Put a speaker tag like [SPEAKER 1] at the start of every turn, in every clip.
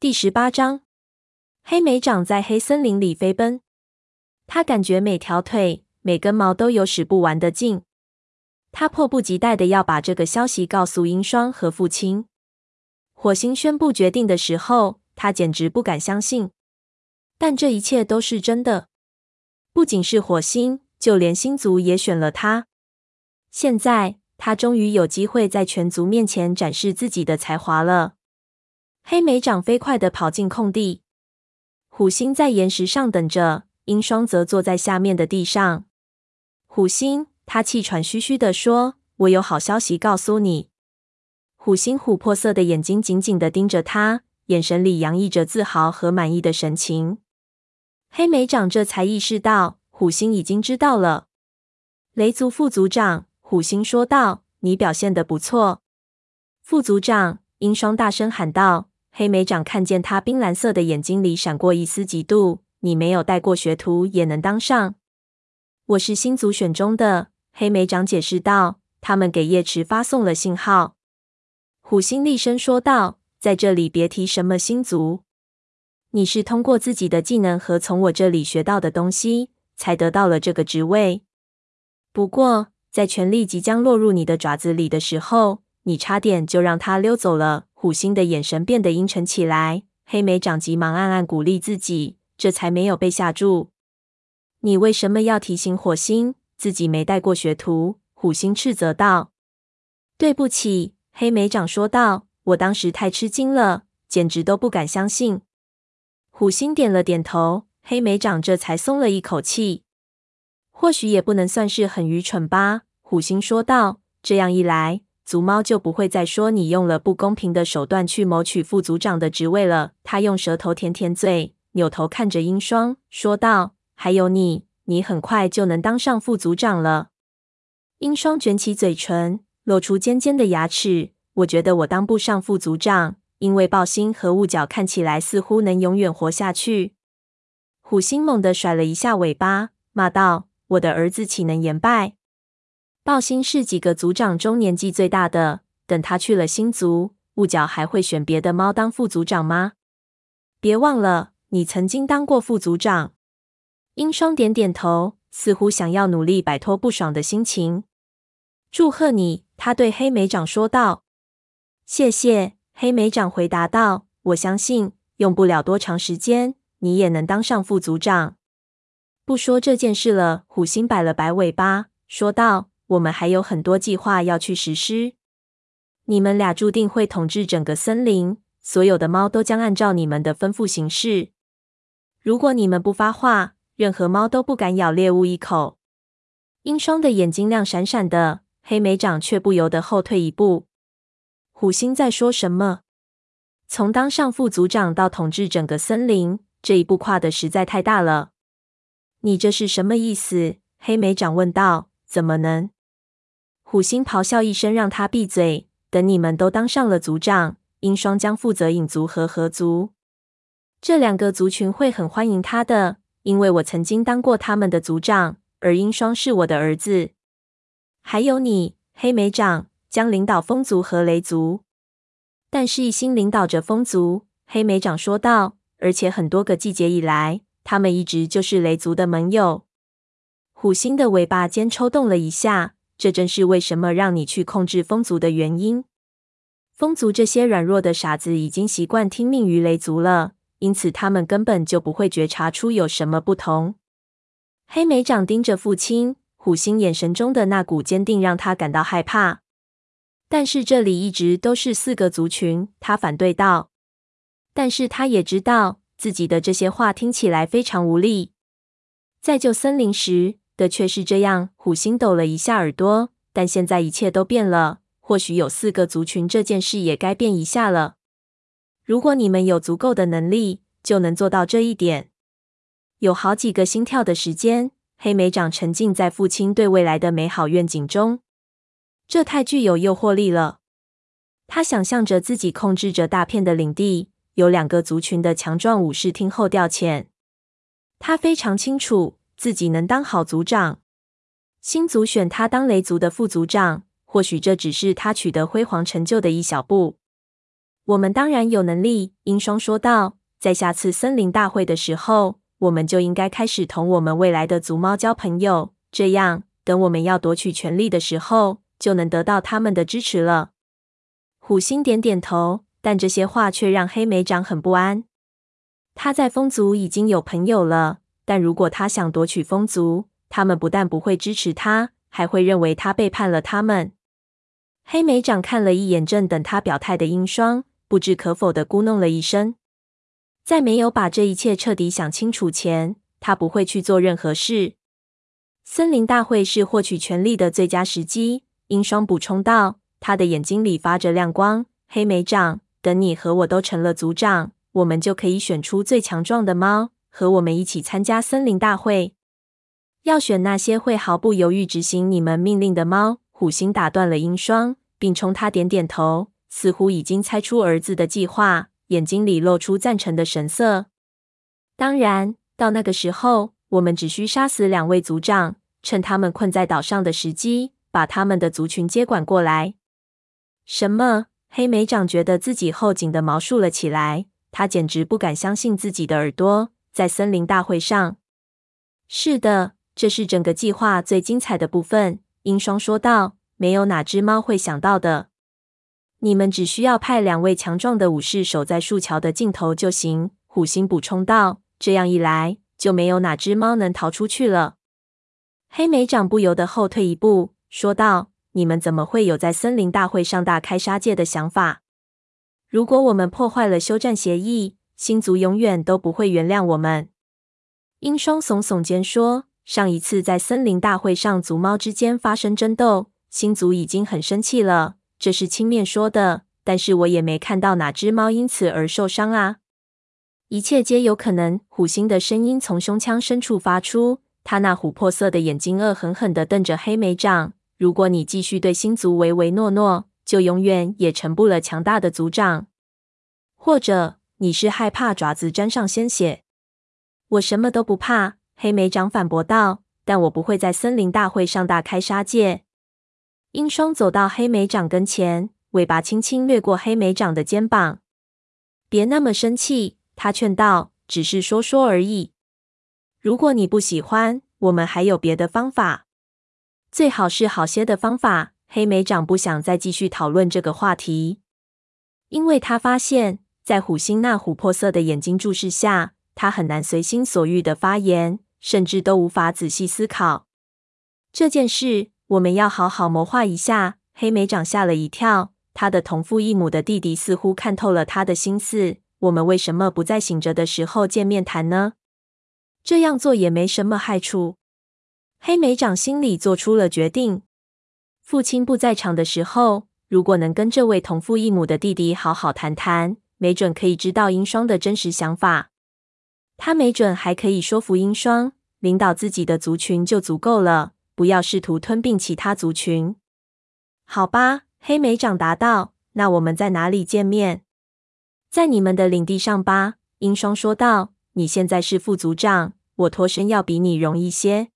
[SPEAKER 1] 第十八章，黑莓长在黑森林里飞奔，他感觉每条腿、每根毛都有使不完的劲。他迫不及待的要把这个消息告诉英霜和父亲。火星宣布决定的时候，他简直不敢相信。但这一切都是真的。不仅是火星，就连星族也选了他。现在，他终于有机会在全族面前展示自己的才华了。黑莓长飞快地跑进空地，虎星在岩石上等着，鹰霜则坐在下面的地上。虎星。他气喘吁吁地说：“我有好消息告诉你。”虎星琥珀色的眼睛紧紧地盯着他，眼神里洋溢着自豪和满意的神情。黑莓长这才意识到，虎星已经知道了。雷族副族长，虎星说道：“你表现得不错。”副族长，鹰霜大声喊道。黑莓长看见他冰蓝色的眼睛里闪过一丝嫉妒。“你没有带过学徒也能当上？我是星族选中的。”黑莓长解释道：“他们给夜池发送了信号。”虎星厉声说道：“在这里别提什么星族，你是通过自己的技能和从我这里学到的东西，才得到了这个职位。不过，在权力即将落入你的爪子里的时候，你差点就让它溜走了。”虎星的眼神变得阴沉起来。黑莓长急忙暗暗鼓励自己，这才没有被吓住。你为什么要提醒火星？自己没带过学徒，虎星斥责道：“对不起。”黑莓长说道：“我当时太吃惊了，简直都不敢相信。”虎星点了点头，黑莓长这才松了一口气。或许也不能算是很愚蠢吧，虎星说道：“这样一来，族猫就不会再说你用了不公平的手段去谋取副族长的职位了。”他用舌头舔舔嘴，扭头看着樱霜，说道：“还有你。”你很快就能当上副族长了。樱霜卷起嘴唇，露出尖尖的牙齿。我觉得我当不上副族长，因为爆星和雾角看起来似乎能永远活下去。虎星猛地甩了一下尾巴，骂道：“我的儿子岂能言败？爆星是几个族长中年纪最大的。等他去了星族，雾角还会选别的猫当副族长吗？别忘了，你曾经当过副族长。”英霜点点头，似乎想要努力摆脱不爽的心情。祝贺你，他对黑莓长说道。谢谢，黑莓长回答道。我相信用不了多长时间，你也能当上副族长。不说这件事了，虎星摆了摆尾巴，说道：“我们还有很多计划要去实施。你们俩注定会统治整个森林，所有的猫都将按照你们的吩咐行事。如果你们不发话，”任何猫都不敢咬猎物一口。樱霜的眼睛亮闪闪的，黑莓长却不由得后退一步。虎星在说什么？从当上副族长到统治整个森林，这一步跨的实在太大了。你这是什么意思？黑莓长问道。怎么能？虎星咆哮一声，让他闭嘴。等你们都当上了族长，英霜将负责影族和合族，这两个族群会很欢迎他的。因为我曾经当过他们的族长，而英霜是我的儿子。还有你，黑莓长将领导风族和雷族，但是一心领导着风族。黑莓长说道，而且很多个季节以来，他们一直就是雷族的盟友。虎星的尾巴尖抽动了一下，这正是为什么让你去控制风族的原因。风族这些软弱的傻子已经习惯听命于雷族了。因此，他们根本就不会觉察出有什么不同。黑莓长盯着父亲，虎星眼神中的那股坚定让他感到害怕。但是这里一直都是四个族群，他反对道。但是他也知道自己的这些话听起来非常无力。在旧森林时的确是这样。虎星抖了一下耳朵，但现在一切都变了。或许有四个族群这件事也该变一下了。如果你们有足够的能力，就能做到这一点。有好几个心跳的时间，黑莓长沉浸在父亲对未来的美好愿景中，这太具有诱惑力了。他想象着自己控制着大片的领地，有两个族群的强壮武士听候调遣。他非常清楚自己能当好族长。新族选他当雷族的副族长，或许这只是他取得辉煌成就的一小步。我们当然有能力。”鹰双说道。“在下次森林大会的时候，我们就应该开始同我们未来的族猫交朋友，这样等我们要夺取权力的时候，就能得到他们的支持了。”虎星点点头，但这些话却让黑莓长很不安。他在风族已经有朋友了，但如果他想夺取风族，他们不但不会支持他，还会认为他背叛了他们。黑莓长看了一眼正等他表态的鹰双，不置可否的咕哝了一声。在没有把这一切彻底想清楚前，他不会去做任何事。森林大会是获取权力的最佳时机，鹰双补充道。他的眼睛里发着亮光。黑莓长，等你和我都成了族长，我们就可以选出最强壮的猫，和我们一起参加森林大会。要选那些会毫不犹豫执行你们命令的猫。虎星打断了鹰双，并冲他点点头，似乎已经猜出儿子的计划，眼睛里露出赞成的神色。当然，到那个时候，我们只需杀死两位族长，趁他们困在岛上的时机，把他们的族群接管过来。什么？黑莓长觉得自己后颈的毛竖了起来，他简直不敢相信自己的耳朵。在森林大会上，是的，这是整个计划最精彩的部分。鹰双说道：“没有哪只猫会想到的。你们只需要派两位强壮的武士守在树桥的尽头就行。”虎星补充道：“这样一来，就没有哪只猫能逃出去了。”黑莓长不由得后退一步，说道。你们怎么会有在森林大会上大开杀戒的想法？如果我们破坏了休战协议，星族永远都不会原谅我们。鹰双耸耸肩说：“上一次在森林大会上，族猫之间发生争斗，星族已经很生气了。这是青面说的，但是我也没看到哪只猫因此而受伤啊。一切皆有可能。”虎星的声音从胸腔深处发出，他那琥珀色的眼睛恶狠狠地瞪着黑莓掌。如果你继续对星族唯唯诺诺，就永远也成不了强大的族长。或者你是害怕爪子沾上鲜血？我什么都不怕。黑莓长反驳道。但我不会在森林大会上大开杀戒。鹰双走到黑莓长跟前，尾巴轻轻掠过黑莓长的肩膀。别那么生气，他劝道。只是说说而已。如果你不喜欢，我们还有别的方法。最好是好些的方法。黑莓长不想再继续讨论这个话题，因为他发现，在虎星那琥珀色的眼睛注视下，他很难随心所欲的发言，甚至都无法仔细思考这件事。我们要好好谋划一下。黑莓长吓了一跳，他的同父异母的弟弟似乎看透了他的心思。我们为什么不在醒着的时候见面谈呢？这样做也没什么害处。黑莓长心里做出了决定：父亲不在场的时候，如果能跟这位同父异母的弟弟好好谈谈，没准可以知道鹰霜的真实想法。他没准还可以说服鹰霜，领导自己的族群就足够了，不要试图吞并其他族群。好吧，黑莓长答道：“那我们在哪里见面？在你们的领地上吧。”鹰霜说道：“你现在是副族长，我脱身要比你容易些。”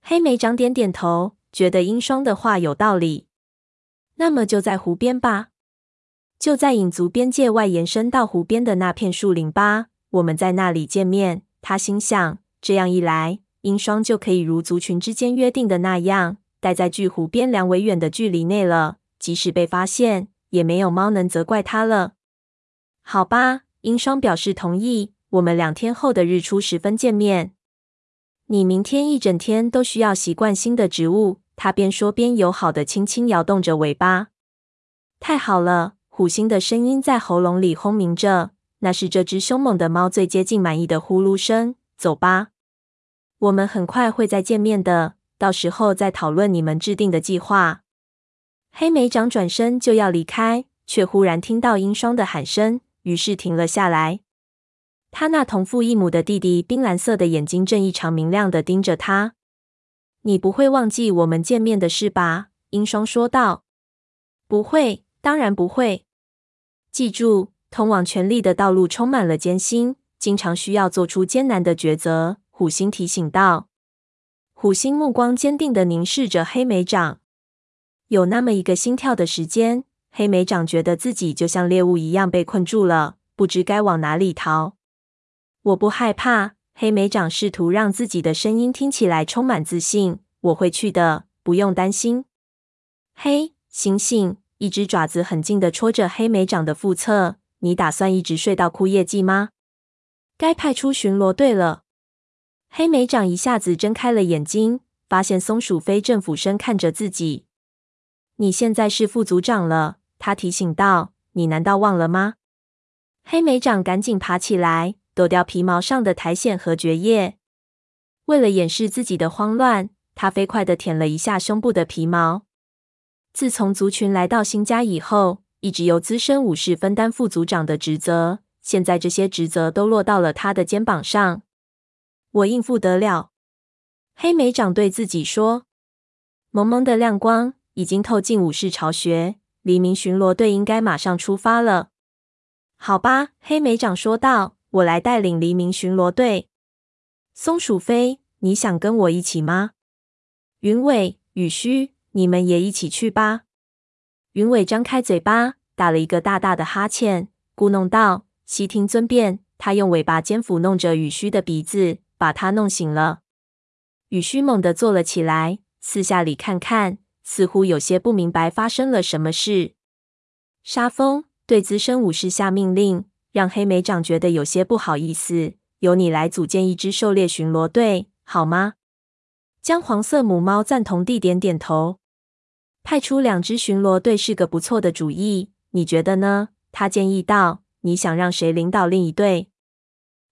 [SPEAKER 1] 黑莓长点点头，觉得鹰霜的话有道理。那么就在湖边吧，就在影族边界外延伸到湖边的那片树林吧。我们在那里见面。他心想，这样一来，鹰双就可以如族群之间约定的那样，待在距湖边两尾远的距离内了。即使被发现，也没有猫能责怪他了。好吧，鹰双表示同意。我们两天后的日出时分见面。你明天一整天都需要习惯新的植物。他边说边友好的轻轻摇动着尾巴。太好了，虎星的声音在喉咙里轰鸣着，那是这只凶猛的猫最接近满意的呼噜声。走吧，我们很快会再见面的，到时候再讨论你们制定的计划。黑莓长转身就要离开，却忽然听到鹰双的喊声，于是停了下来。他那同父异母的弟弟，冰蓝色的眼睛正异常明亮地盯着他。你不会忘记我们见面的事吧？鹰双说道。不会，当然不会。记住，通往权力的道路充满了艰辛，经常需要做出艰难的抉择。虎星提醒道。虎星目光坚定地凝视着黑莓长。有那么一个心跳的时间，黑莓长觉得自己就像猎物一样被困住了，不知该往哪里逃。我不害怕。黑莓长试图让自己的声音听起来充满自信。我会去的，不用担心。嘿，醒醒！一只爪子很近的戳着黑莓长的腹侧。你打算一直睡到枯叶季吗？该派出巡逻队了。黑莓长一下子睁开了眼睛，发现松鼠飞正俯身看着自己。你现在是副组长了。他提醒道：“你难道忘了吗？”黑莓长赶紧爬起来，抖掉皮毛上的苔藓和蕨叶。为了掩饰自己的慌乱，他飞快的舔了一下胸部的皮毛。自从族群来到新家以后，一直由资深武士分担副组长的职责。现在这些职责都落到了他的肩膀上，我应付得了。黑莓长对自己说：“蒙蒙的亮光已经透进武士巢穴。”黎明巡逻队应该马上出发了。好吧，黑莓长说道：“我来带领黎明巡逻队。”松鼠飞，你想跟我一起吗？云尾、雨须，你们也一起去吧。云尾张开嘴巴，打了一个大大的哈欠，咕哝道：“悉听尊便。”他用尾巴尖抚弄着雨须的鼻子，把他弄醒了。雨须猛地坐了起来，四下里看看。似乎有些不明白发生了什么事。沙风对资深武士下命令，让黑莓长觉得有些不好意思。由你来组建一支狩猎巡逻队，好吗？姜黄色母猫赞同地点点头。派出两支巡逻队是个不错的主意，你觉得呢？他建议道。你想让谁领导另一队？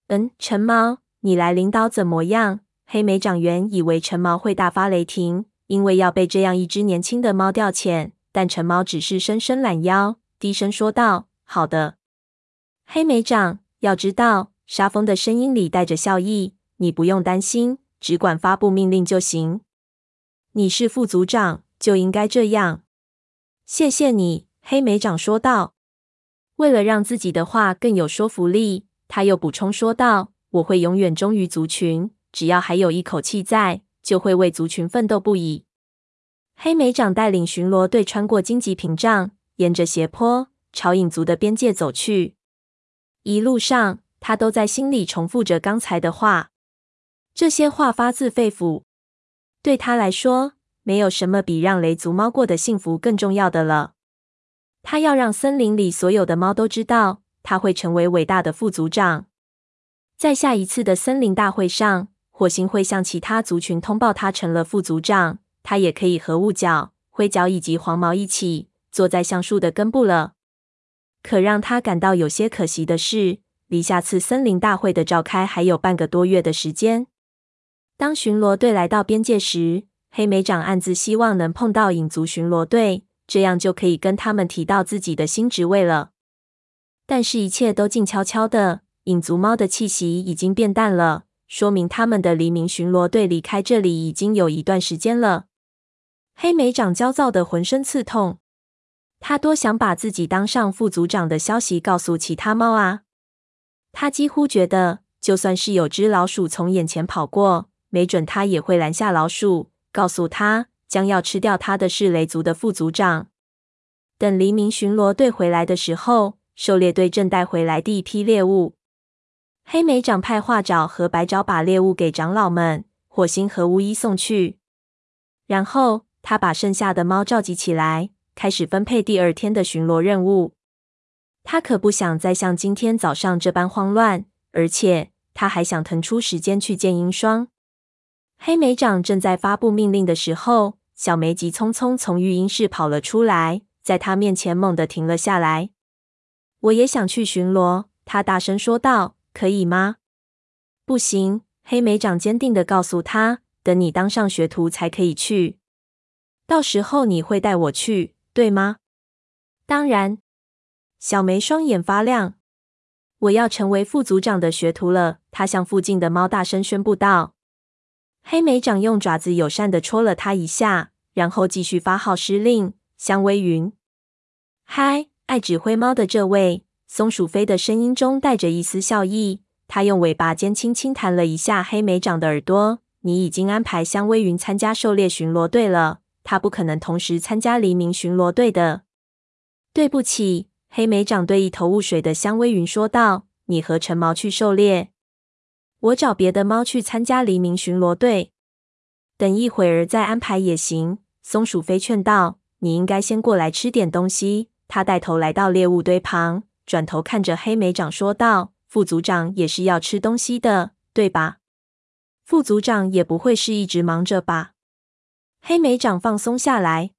[SPEAKER 1] 嗯，陈毛，你来领导怎么样？黑莓长原以为陈毛会大发雷霆。因为要被这样一只年轻的猫调遣，但陈猫只是伸伸懒腰，低声说道：“好的，黑莓长。要知道，沙风的声音里带着笑意。你不用担心，只管发布命令就行。你是副组长，就应该这样。谢谢你。”黑莓长说道。为了让自己的话更有说服力，他又补充说道：“我会永远忠于族群，只要还有一口气在。”就会为族群奋斗不已。黑莓长带领巡逻队穿过荆棘屏障，沿着斜坡朝影族的边界走去。一路上，他都在心里重复着刚才的话。这些话发自肺腑。对他来说，没有什么比让雷族猫过得幸福更重要的了。他要让森林里所有的猫都知道，他会成为伟大的副族长。在下一次的森林大会上。火星会向其他族群通报，他成了副族长。他也可以和雾角、灰角以及黄毛一起坐在橡树的根部了。可让他感到有些可惜的是，离下次森林大会的召开还有半个多月的时间。当巡逻队来到边界时，黑莓长暗自希望能碰到影族巡逻队，这样就可以跟他们提到自己的新职位了。但是，一切都静悄悄的，影族猫的气息已经变淡了。说明他们的黎明巡逻队离开这里已经有一段时间了。黑莓长焦躁的浑身刺痛，他多想把自己当上副组长的消息告诉其他猫啊！他几乎觉得，就算是有只老鼠从眼前跑过，没准他也会拦下老鼠，告诉他将要吃掉他的是雷族的副族长。等黎明巡逻队回来的时候，狩猎队正带回来第一批猎物。黑莓长派画爪和白爪把猎物给长老们，火星和巫医送去。然后他把剩下的猫召集起来，开始分配第二天的巡逻任务。他可不想再像今天早上这般慌乱，而且他还想腾出时间去见鹰霜。黑莓长正在发布命令的时候，小梅急匆匆从育婴室跑了出来，在他面前猛地停了下来。我也想去巡逻，他大声说道。可以吗？不行，黑莓长坚定地告诉他：“等你当上学徒才可以去。到时候你会带我去，对吗？”当然。小梅双眼发亮。我要成为副组长的学徒了，他向附近的猫大声宣布道。黑莓长用爪子友善地戳了他一下，然后继续发号施令。香薇云，嗨，爱指挥猫的这位。松鼠飞的声音中带着一丝笑意，他用尾巴尖轻轻弹了一下黑莓长的耳朵。你已经安排香薇云参加狩猎巡逻队了，他不可能同时参加黎明巡逻队的。对不起，黑莓长对一头雾水的香薇云说道：“你和橙毛去狩猎，我找别的猫去参加黎明巡逻队。等一会儿再安排也行。”松鼠飞劝道：“你应该先过来吃点东西。”他带头来到猎物堆旁，转头看着黑莓长说道：“副组长也是要吃东西的，对吧？副组长也不会是一直忙着吧？”黑莓长放松下来，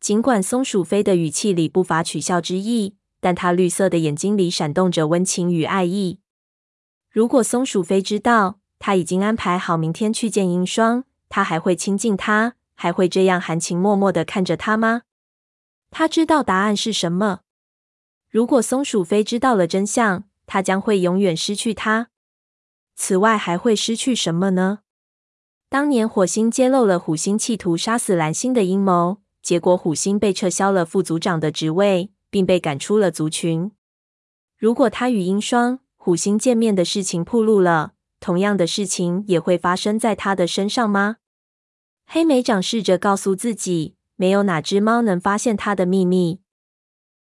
[SPEAKER 1] 尽管松鼠飞的语气里不乏取笑之意，但他绿色的眼睛里闪动着温情与爱意。如果松鼠飞知道他已经安排好明天去见鹰双，他还会亲近他，还会这样含情脉脉地看着他吗？他知道答案是什么。如果松鼠飞知道了真相，他将会永远失去他。此外，还会失去什么呢？当年火星揭露了虎星企图杀死蓝星的阴谋，结果虎星被撤销了副组长的职位，并被赶出了族群。如果他与鹰双、虎星见面的事情暴露了，同样的事情也会发生在他的身上吗？黑莓长试着告诉自己，没有哪只猫能发现他的秘密，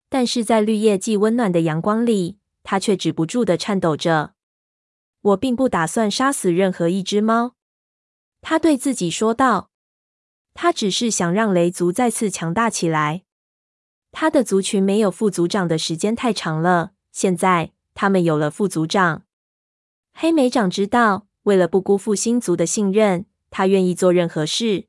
[SPEAKER 1] 但是在绿叶既温暖的阳光里，他却止不住的颤抖着。我并不打算杀死任何一只猫。他对自己说道：“他只是想让雷族再次强大起来。他的族群没有副族长的时间太长了，现在他们有了副组长。黑莓长知道，为了不辜负新族的信任，他愿意做任何事。